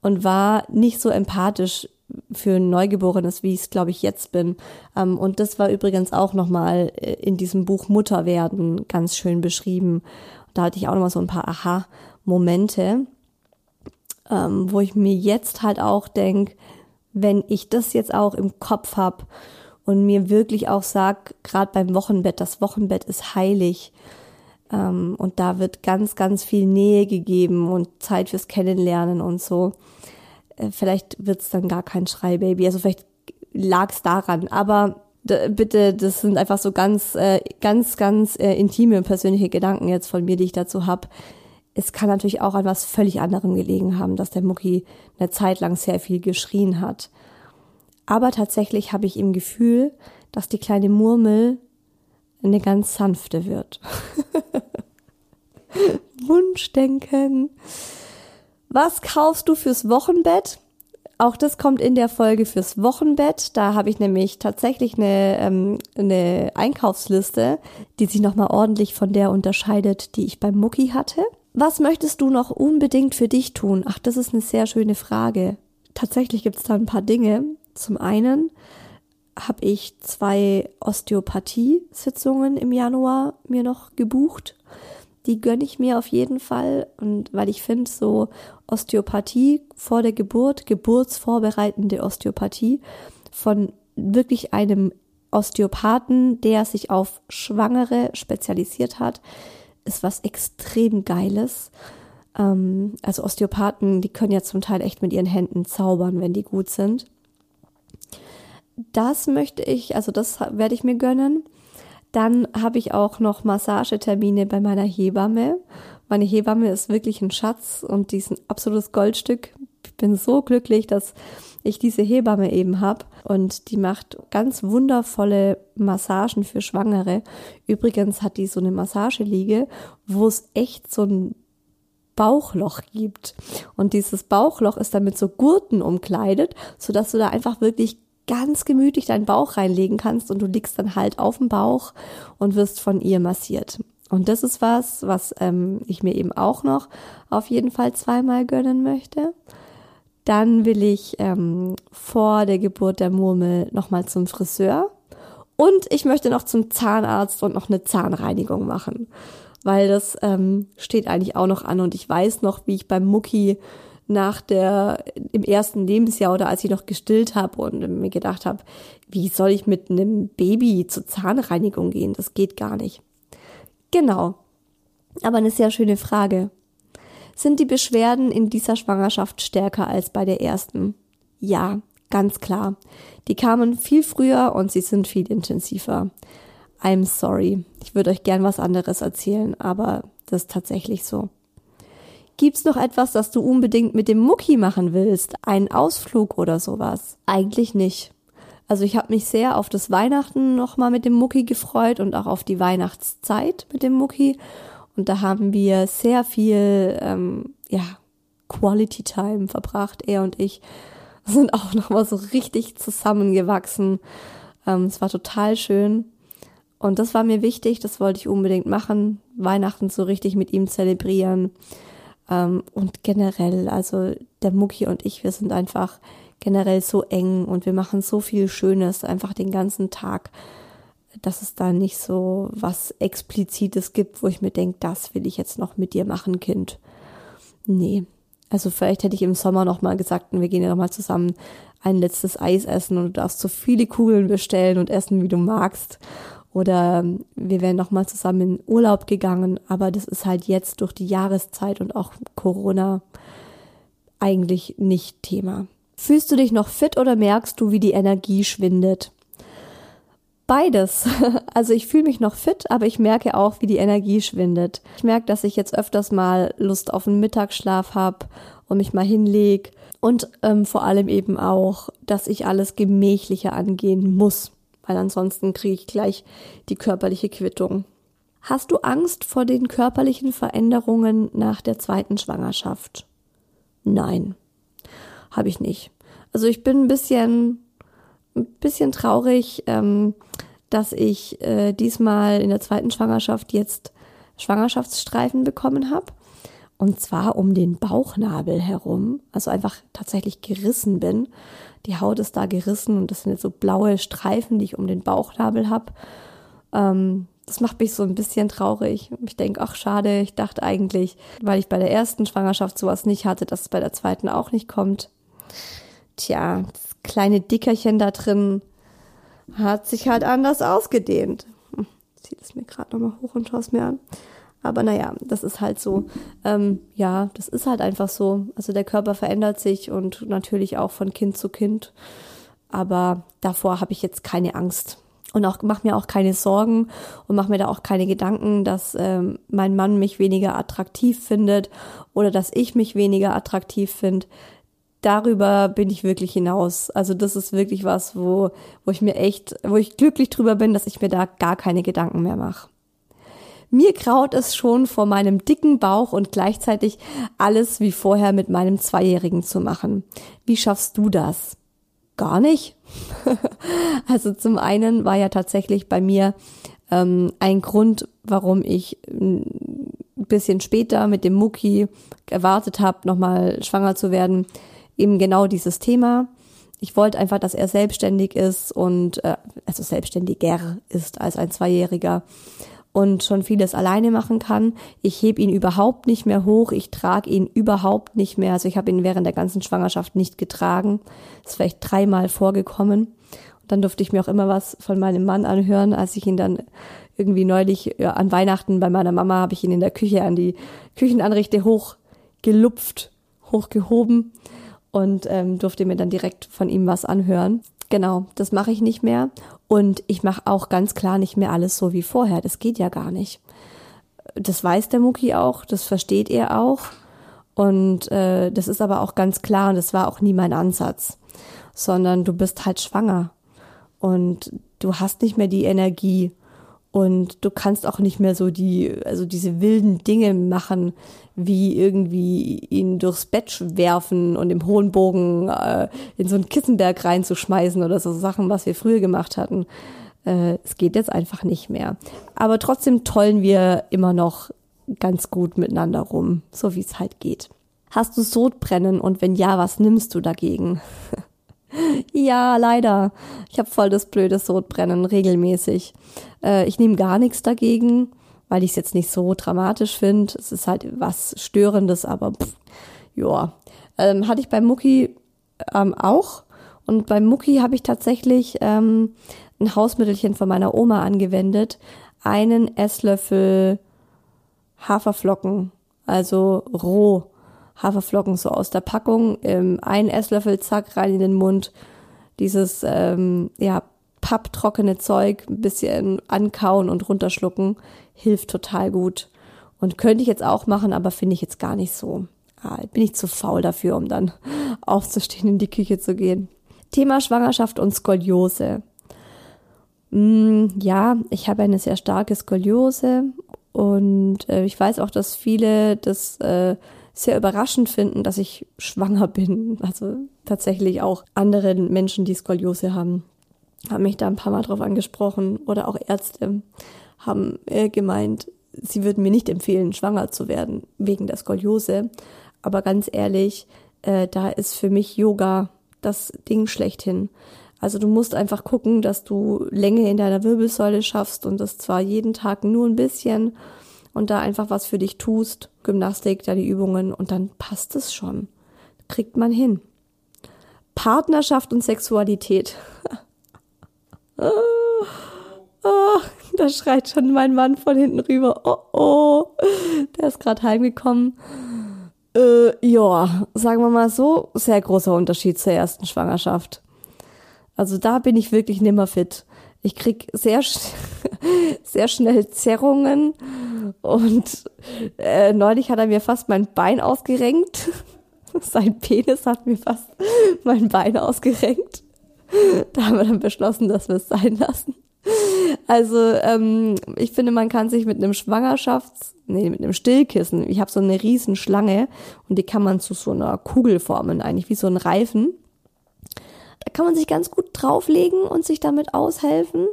Und war nicht so empathisch für ein Neugeborenes, wie ich es, glaube ich, jetzt bin. Ähm, und das war übrigens auch nochmal äh, in diesem Buch Mutter werden ganz schön beschrieben. Da hatte ich auch nochmal so ein paar Aha-Momente ähm, wo ich mir jetzt halt auch denk, wenn ich das jetzt auch im Kopf habe und mir wirklich auch sag, gerade beim Wochenbett, das Wochenbett ist heilig ähm, und da wird ganz, ganz viel Nähe gegeben und Zeit fürs Kennenlernen und so. Äh, vielleicht wird's dann gar kein Schreibaby, also vielleicht lag's daran, aber bitte, das sind einfach so ganz, äh, ganz, ganz äh, intime persönliche Gedanken jetzt von mir, die ich dazu habe. Es kann natürlich auch an was völlig anderem gelegen haben, dass der Mucki eine Zeit lang sehr viel geschrien hat. Aber tatsächlich habe ich im Gefühl, dass die kleine Murmel eine ganz sanfte wird. Wunschdenken. Was kaufst du fürs Wochenbett? Auch das kommt in der Folge fürs Wochenbett. Da habe ich nämlich tatsächlich eine, ähm, eine Einkaufsliste, die sich nochmal ordentlich von der unterscheidet, die ich beim Mucki hatte. Was möchtest du noch unbedingt für dich tun? Ach, das ist eine sehr schöne Frage. Tatsächlich gibt es da ein paar Dinge. Zum einen habe ich zwei Osteopathie-Sitzungen im Januar mir noch gebucht die gönne ich mir auf jeden Fall. Und weil ich finde, so Osteopathie vor der Geburt, geburtsvorbereitende Osteopathie von wirklich einem Osteopathen, der sich auf Schwangere spezialisiert hat, ist was extrem Geiles. Ähm, also Osteopathen, die können ja zum Teil echt mit ihren Händen zaubern, wenn die gut sind. Das möchte ich, also das werde ich mir gönnen. Dann habe ich auch noch Massagetermine bei meiner Hebamme. Meine Hebamme ist wirklich ein Schatz und die ist ein absolutes Goldstück. Ich bin so glücklich, dass ich diese Hebamme eben habe und die macht ganz wundervolle Massagen für Schwangere. Übrigens hat die so eine Massageliege, wo es echt so ein Bauchloch gibt. Und dieses Bauchloch ist dann mit so Gurten umkleidet, sodass du da einfach wirklich ganz gemütlich deinen Bauch reinlegen kannst und du liegst dann halt auf dem Bauch und wirst von ihr massiert. Und das ist was, was ähm, ich mir eben auch noch auf jeden Fall zweimal gönnen möchte. Dann will ich ähm, vor der Geburt der Murmel nochmal zum Friseur. Und ich möchte noch zum Zahnarzt und noch eine Zahnreinigung machen. Weil das ähm, steht eigentlich auch noch an und ich weiß noch, wie ich beim Mucki nach der im ersten Lebensjahr oder als ich noch gestillt habe und mir gedacht habe, wie soll ich mit einem Baby zur Zahnreinigung gehen? Das geht gar nicht. Genau. Aber eine sehr schöne Frage. Sind die Beschwerden in dieser Schwangerschaft stärker als bei der ersten? Ja, ganz klar. Die kamen viel früher und sie sind viel intensiver. I'm sorry. Ich würde euch gern was anderes erzählen, aber das ist tatsächlich so. Gibt's noch etwas, das du unbedingt mit dem Mucki machen willst? Einen Ausflug oder sowas? Eigentlich nicht. Also ich habe mich sehr auf das Weihnachten nochmal mit dem Mucki gefreut und auch auf die Weihnachtszeit mit dem Mucki. Und da haben wir sehr viel, ähm, ja, Quality Time verbracht. Er und ich sind auch nochmal so richtig zusammengewachsen. Ähm, es war total schön. Und das war mir wichtig, das wollte ich unbedingt machen. Weihnachten so richtig mit ihm zelebrieren. Ähm, und generell, also der Mucki und ich, wir sind einfach generell so eng und wir machen so viel Schönes einfach den ganzen Tag, dass es da nicht so was Explizites gibt, wo ich mir denke, das will ich jetzt noch mit dir machen, Kind. Nee. Also vielleicht hätte ich im Sommer noch mal gesagt, wir gehen ja noch mal zusammen ein letztes Eis essen und du darfst so viele Kugeln bestellen und essen, wie du magst. Oder wir wären noch mal zusammen in Urlaub gegangen, aber das ist halt jetzt durch die Jahreszeit und auch Corona eigentlich nicht Thema. Fühlst du dich noch fit oder merkst du, wie die Energie schwindet? Beides. Also ich fühle mich noch fit, aber ich merke auch, wie die Energie schwindet. Ich merke, dass ich jetzt öfters mal Lust auf einen Mittagsschlaf habe und mich mal hinleg. Und ähm, vor allem eben auch, dass ich alles gemächlicher angehen muss weil ansonsten kriege ich gleich die körperliche Quittung. Hast du Angst vor den körperlichen Veränderungen nach der zweiten Schwangerschaft? Nein, habe ich nicht. Also ich bin ein bisschen, ein bisschen traurig, ähm, dass ich äh, diesmal in der zweiten Schwangerschaft jetzt Schwangerschaftsstreifen bekommen habe. Und zwar um den Bauchnabel herum, also einfach tatsächlich gerissen bin. Die Haut ist da gerissen und das sind jetzt so blaue Streifen, die ich um den Bauchnabel habe. Ähm, das macht mich so ein bisschen traurig. Ich denke, ach schade, ich dachte eigentlich, weil ich bei der ersten Schwangerschaft sowas nicht hatte, dass es bei der zweiten auch nicht kommt. tja, das kleine Dickerchen da drin hat sich halt anders ausgedehnt. Hm, zieh das mir gerade nochmal hoch und schaue mir an. Aber naja, das ist halt so. Ähm, ja, das ist halt einfach so. Also der Körper verändert sich und natürlich auch von Kind zu Kind. Aber davor habe ich jetzt keine Angst. Und auch mach mir auch keine Sorgen und mach mir da auch keine Gedanken, dass ähm, mein Mann mich weniger attraktiv findet oder dass ich mich weniger attraktiv finde. Darüber bin ich wirklich hinaus. Also das ist wirklich was, wo, wo ich mir echt, wo ich glücklich drüber bin, dass ich mir da gar keine Gedanken mehr mache. Mir kraut es schon vor meinem dicken Bauch und gleichzeitig alles wie vorher mit meinem Zweijährigen zu machen. Wie schaffst du das? Gar nicht. also zum einen war ja tatsächlich bei mir ähm, ein Grund, warum ich ein bisschen später mit dem Mucki gewartet habe, nochmal schwanger zu werden, eben genau dieses Thema. Ich wollte einfach, dass er selbstständig ist und äh, also selbstständiger ist als ein Zweijähriger und schon vieles alleine machen kann. Ich heb ihn überhaupt nicht mehr hoch, ich trage ihn überhaupt nicht mehr. Also ich habe ihn während der ganzen Schwangerschaft nicht getragen. Ist vielleicht dreimal vorgekommen. Und dann durfte ich mir auch immer was von meinem Mann anhören, als ich ihn dann irgendwie neulich ja, an Weihnachten bei meiner Mama habe ich ihn in der Küche an die Küchenanrichte hochgelupft, hochgehoben und ähm, durfte mir dann direkt von ihm was anhören. Genau, das mache ich nicht mehr. Und ich mache auch ganz klar nicht mehr alles so wie vorher. Das geht ja gar nicht. Das weiß der Mucki auch, das versteht er auch. Und äh, das ist aber auch ganz klar und das war auch nie mein Ansatz. Sondern du bist halt schwanger. Und du hast nicht mehr die Energie und du kannst auch nicht mehr so die, also diese wilden Dinge machen, wie irgendwie ihn durchs Bett werfen und im hohen Bogen äh, in so einen Kissenberg reinzuschmeißen oder so Sachen, was wir früher gemacht hatten. Äh, es geht jetzt einfach nicht mehr. Aber trotzdem tollen wir immer noch ganz gut miteinander rum, so wie es halt geht. Hast du Sodbrennen und wenn ja, was nimmst du dagegen? ja, leider. Ich habe voll das blöde Sodbrennen regelmäßig. Äh, ich nehme gar nichts dagegen, weil ich es jetzt nicht so dramatisch finde. Es ist halt was Störendes, aber pff, ja. Ähm, hatte ich beim Mucki ähm, auch. Und beim Mucki habe ich tatsächlich ähm, ein Hausmittelchen von meiner Oma angewendet. Einen Esslöffel Haferflocken, also roh Haferflocken so aus der Packung, ähm, ein Esslöffel, zack, rein in den Mund. Dieses, ähm, ja, papptrockene Zeug, ein bisschen ankauen und runterschlucken, hilft total gut. Und könnte ich jetzt auch machen, aber finde ich jetzt gar nicht so. Ah, bin ich zu faul dafür, um dann aufzustehen, in die Küche zu gehen. Thema Schwangerschaft und Skoliose. Mm, ja, ich habe eine sehr starke Skoliose und äh, ich weiß auch, dass viele das äh, sehr überraschend finden, dass ich schwanger bin. Also tatsächlich auch andere Menschen, die Skoliose haben, haben mich da ein paar Mal drauf angesprochen oder auch Ärzte haben äh, gemeint, sie würden mir nicht empfehlen, schwanger zu werden wegen der Skoliose. Aber ganz ehrlich, äh, da ist für mich Yoga das Ding schlechthin. Also du musst einfach gucken, dass du Länge in deiner Wirbelsäule schaffst und das zwar jeden Tag nur ein bisschen und da einfach was für dich tust, Gymnastik, da die Übungen und dann passt es schon. Kriegt man hin. Partnerschaft und Sexualität. oh, oh, da schreit schon mein Mann von hinten rüber. Oh oh, der ist gerade heimgekommen. Äh, ja, sagen wir mal so, sehr großer Unterschied zur ersten Schwangerschaft. Also da bin ich wirklich nimmer fit. Ich krieg sehr, sehr schnell Zerrungen und äh, neulich hat er mir fast mein Bein ausgerenkt. Sein Penis hat mir fast mein Bein ausgerenkt. Da haben wir dann beschlossen, dass wir es sein lassen. Also ähm, ich finde, man kann sich mit einem Schwangerschafts-, nee, mit einem Stillkissen, ich habe so eine riesen Schlange und die kann man zu so einer Kugel formen, eigentlich wie so ein Reifen. Da kann man sich ganz gut drauflegen und sich damit aushelfen.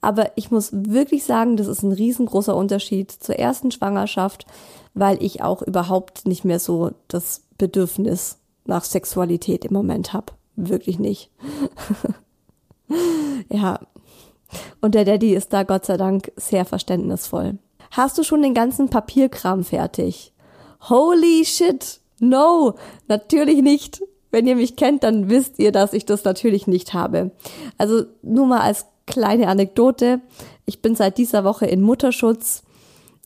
Aber ich muss wirklich sagen, das ist ein riesengroßer Unterschied zur ersten Schwangerschaft, weil ich auch überhaupt nicht mehr so das Bedürfnis nach Sexualität im Moment habe. Wirklich nicht. ja. Und der Daddy ist da Gott sei Dank sehr verständnisvoll. Hast du schon den ganzen Papierkram fertig? Holy shit! No, natürlich nicht. Wenn ihr mich kennt, dann wisst ihr, dass ich das natürlich nicht habe. Also nur mal als kleine Anekdote. Ich bin seit dieser Woche in Mutterschutz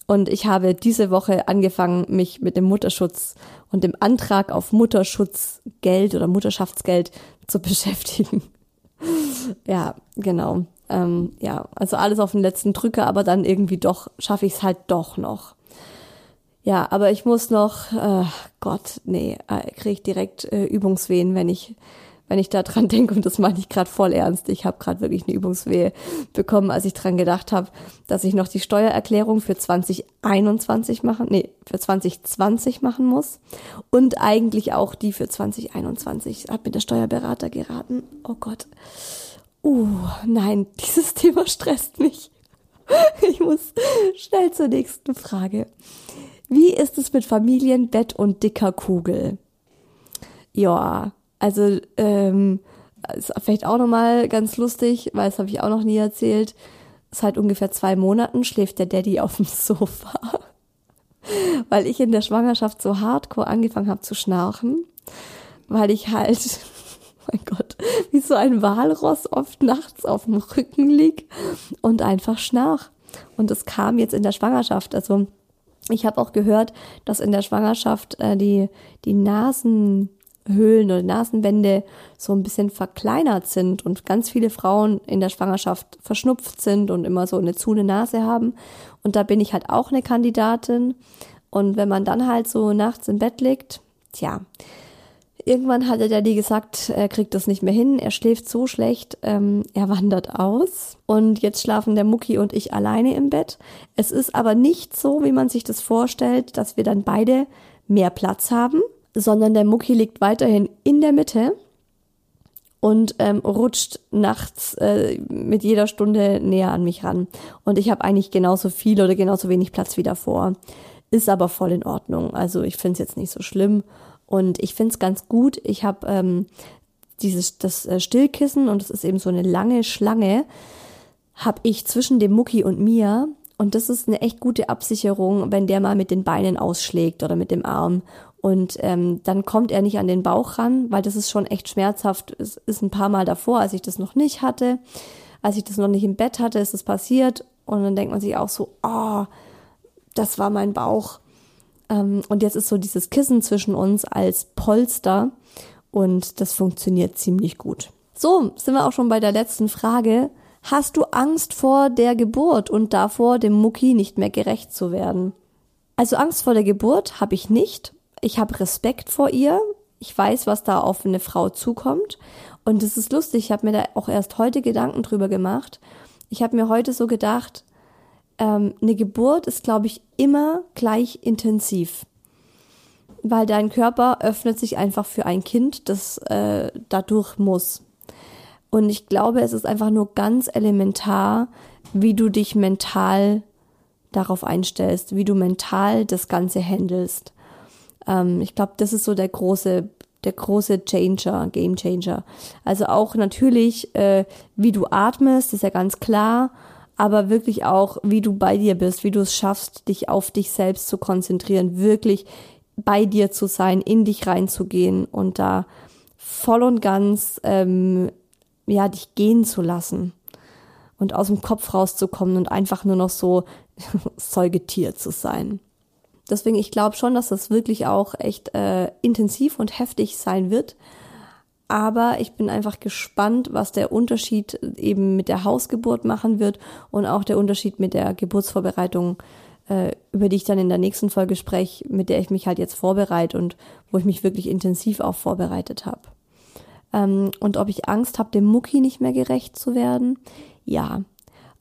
und ich habe diese Woche angefangen, mich mit dem Mutterschutz und dem Antrag auf Mutterschutzgeld oder Mutterschaftsgeld zu beschäftigen. ja, genau. Ähm, ja, also alles auf den letzten Drücker, aber dann irgendwie doch schaffe ich es halt doch noch. Ja, aber ich muss noch, äh, Gott, nee, äh, kriege ich direkt äh, Übungswehen, wenn ich wenn ich da dran denke, und das meine ich gerade voll ernst. Ich habe gerade wirklich eine Übungswehe bekommen, als ich dran gedacht habe, dass ich noch die Steuererklärung für 2021 machen, nee, für 2020 machen muss. Und eigentlich auch die für 2021. Hat mir der Steuerberater geraten. Oh Gott. Uh, nein, dieses Thema stresst mich. Ich muss schnell zur nächsten Frage. Wie ist es mit Familienbett und dicker Kugel? Ja, also ähm, ist vielleicht auch nochmal ganz lustig, weil das habe ich auch noch nie erzählt. Seit ungefähr zwei Monaten schläft der Daddy auf dem Sofa, weil ich in der Schwangerschaft so hardcore angefangen habe zu schnarchen, weil ich halt, mein Gott, wie so ein Walross oft nachts auf dem Rücken lieg und einfach schnarch. Und es kam jetzt in der Schwangerschaft, also ich habe auch gehört, dass in der Schwangerschaft äh, die, die Nasenhöhlen oder Nasenwände so ein bisschen verkleinert sind und ganz viele Frauen in der Schwangerschaft verschnupft sind und immer so eine zune Nase haben. Und da bin ich halt auch eine Kandidatin. Und wenn man dann halt so nachts im Bett liegt, tja, Irgendwann hat der Daddy gesagt, er kriegt das nicht mehr hin, er schläft so schlecht, ähm, er wandert aus. Und jetzt schlafen der Mucki und ich alleine im Bett. Es ist aber nicht so, wie man sich das vorstellt, dass wir dann beide mehr Platz haben, sondern der Mucki liegt weiterhin in der Mitte und ähm, rutscht nachts äh, mit jeder Stunde näher an mich ran. Und ich habe eigentlich genauso viel oder genauso wenig Platz wie davor. Ist aber voll in Ordnung. Also ich finde es jetzt nicht so schlimm. Und ich finde es ganz gut. Ich habe ähm, dieses das äh, Stillkissen und es ist eben so eine lange Schlange, habe ich zwischen dem Mucki und mir. Und das ist eine echt gute Absicherung, wenn der mal mit den Beinen ausschlägt oder mit dem Arm. Und ähm, dann kommt er nicht an den Bauch ran, weil das ist schon echt schmerzhaft. Es ist ein paar Mal davor, als ich das noch nicht hatte. Als ich das noch nicht im Bett hatte, ist das passiert. Und dann denkt man sich auch so, oh, das war mein Bauch. Ähm, und jetzt ist so dieses Kissen zwischen uns als Polster und das funktioniert ziemlich gut. So, sind wir auch schon bei der letzten Frage. Hast du Angst vor der Geburt und davor, dem Mucki nicht mehr gerecht zu werden? Also Angst vor der Geburt habe ich nicht. Ich habe Respekt vor ihr. Ich weiß, was da auf eine Frau zukommt. Und es ist lustig, ich habe mir da auch erst heute Gedanken drüber gemacht. Ich habe mir heute so gedacht, ähm, eine Geburt ist, glaube ich, immer gleich intensiv. Weil dein Körper öffnet sich einfach für ein Kind, das äh, dadurch muss. Und ich glaube, es ist einfach nur ganz elementar, wie du dich mental darauf einstellst, wie du mental das Ganze handelst. Ähm, ich glaube, das ist so der große, der große Changer, Game Changer. Also auch natürlich, äh, wie du atmest, ist ja ganz klar aber wirklich auch, wie du bei dir bist, wie du es schaffst, dich auf dich selbst zu konzentrieren, wirklich bei dir zu sein, in dich reinzugehen und da voll und ganz ähm, ja dich gehen zu lassen und aus dem Kopf rauszukommen und einfach nur noch so Säugetier zu sein. Deswegen, ich glaube schon, dass das wirklich auch echt äh, intensiv und heftig sein wird. Aber ich bin einfach gespannt, was der Unterschied eben mit der Hausgeburt machen wird und auch der Unterschied mit der Geburtsvorbereitung, äh, über die ich dann in der nächsten Folge spreche, mit der ich mich halt jetzt vorbereite und wo ich mich wirklich intensiv auch vorbereitet habe. Ähm, und ob ich Angst habe, dem Mucki nicht mehr gerecht zu werden? Ja,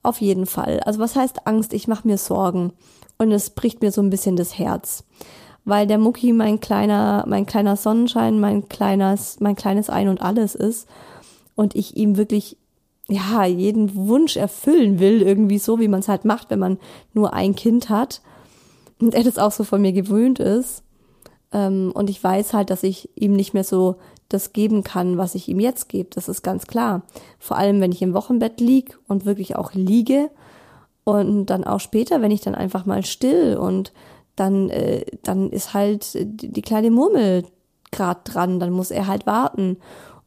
auf jeden Fall. Also was heißt Angst? Ich mache mir Sorgen und es bricht mir so ein bisschen das Herz. Weil der Mucki mein kleiner, mein kleiner Sonnenschein, mein kleines, mein kleines Ein und Alles ist. Und ich ihm wirklich ja jeden Wunsch erfüllen will irgendwie so, wie man es halt macht, wenn man nur ein Kind hat. Und er das auch so von mir gewöhnt ist. Ähm, und ich weiß halt, dass ich ihm nicht mehr so das geben kann, was ich ihm jetzt gebe. Das ist ganz klar. Vor allem, wenn ich im Wochenbett lieg und wirklich auch liege und dann auch später, wenn ich dann einfach mal still und dann, äh, dann ist halt die kleine Murmel gerade dran, dann muss er halt warten.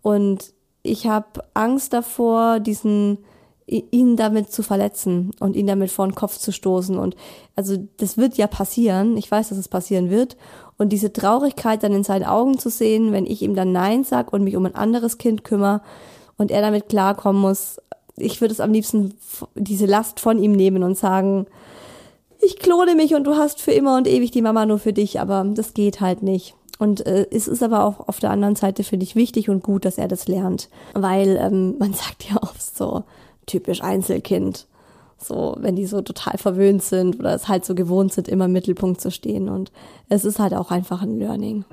Und ich habe Angst davor, diesen ihn damit zu verletzen und ihn damit vor den Kopf zu stoßen. Und also das wird ja passieren. Ich weiß, dass es passieren wird. Und diese Traurigkeit dann in seinen Augen zu sehen, wenn ich ihm dann Nein sag und mich um ein anderes Kind kümmere und er damit klarkommen muss, ich würde es am liebsten diese Last von ihm nehmen und sagen, ich klone mich und du hast für immer und ewig die Mama nur für dich, aber das geht halt nicht. Und äh, es ist aber auch auf der anderen Seite, finde ich, wichtig und gut, dass er das lernt. Weil ähm, man sagt ja oft so, typisch Einzelkind. So, wenn die so total verwöhnt sind oder es halt so gewohnt sind, immer im Mittelpunkt zu stehen. Und es ist halt auch einfach ein Learning.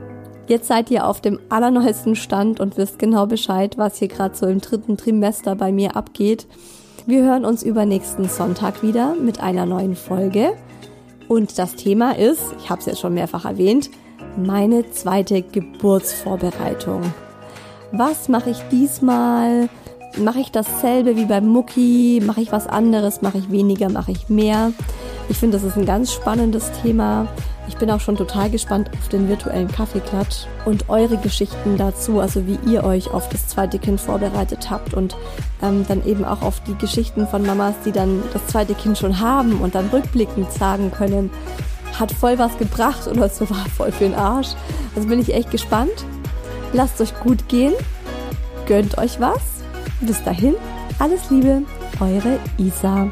Jetzt seid ihr auf dem allerneuesten Stand und wisst genau Bescheid, was hier gerade so im dritten Trimester bei mir abgeht. Wir hören uns übernächsten Sonntag wieder mit einer neuen Folge. Und das Thema ist, ich habe es jetzt schon mehrfach erwähnt, meine zweite Geburtsvorbereitung. Was mache ich diesmal? Mache ich dasselbe wie beim Mucki? Mache ich was anderes? Mache ich weniger? Mache ich mehr? Ich finde, das ist ein ganz spannendes Thema. Ich bin auch schon total gespannt auf den virtuellen Kaffeeklatsch und eure Geschichten dazu, also wie ihr euch auf das zweite Kind vorbereitet habt und ähm, dann eben auch auf die Geschichten von Mamas, die dann das zweite Kind schon haben und dann rückblickend sagen können, hat voll was gebracht oder so war voll für den Arsch. Also bin ich echt gespannt. Lasst euch gut gehen, gönnt euch was bis dahin, alles Liebe, eure Isa.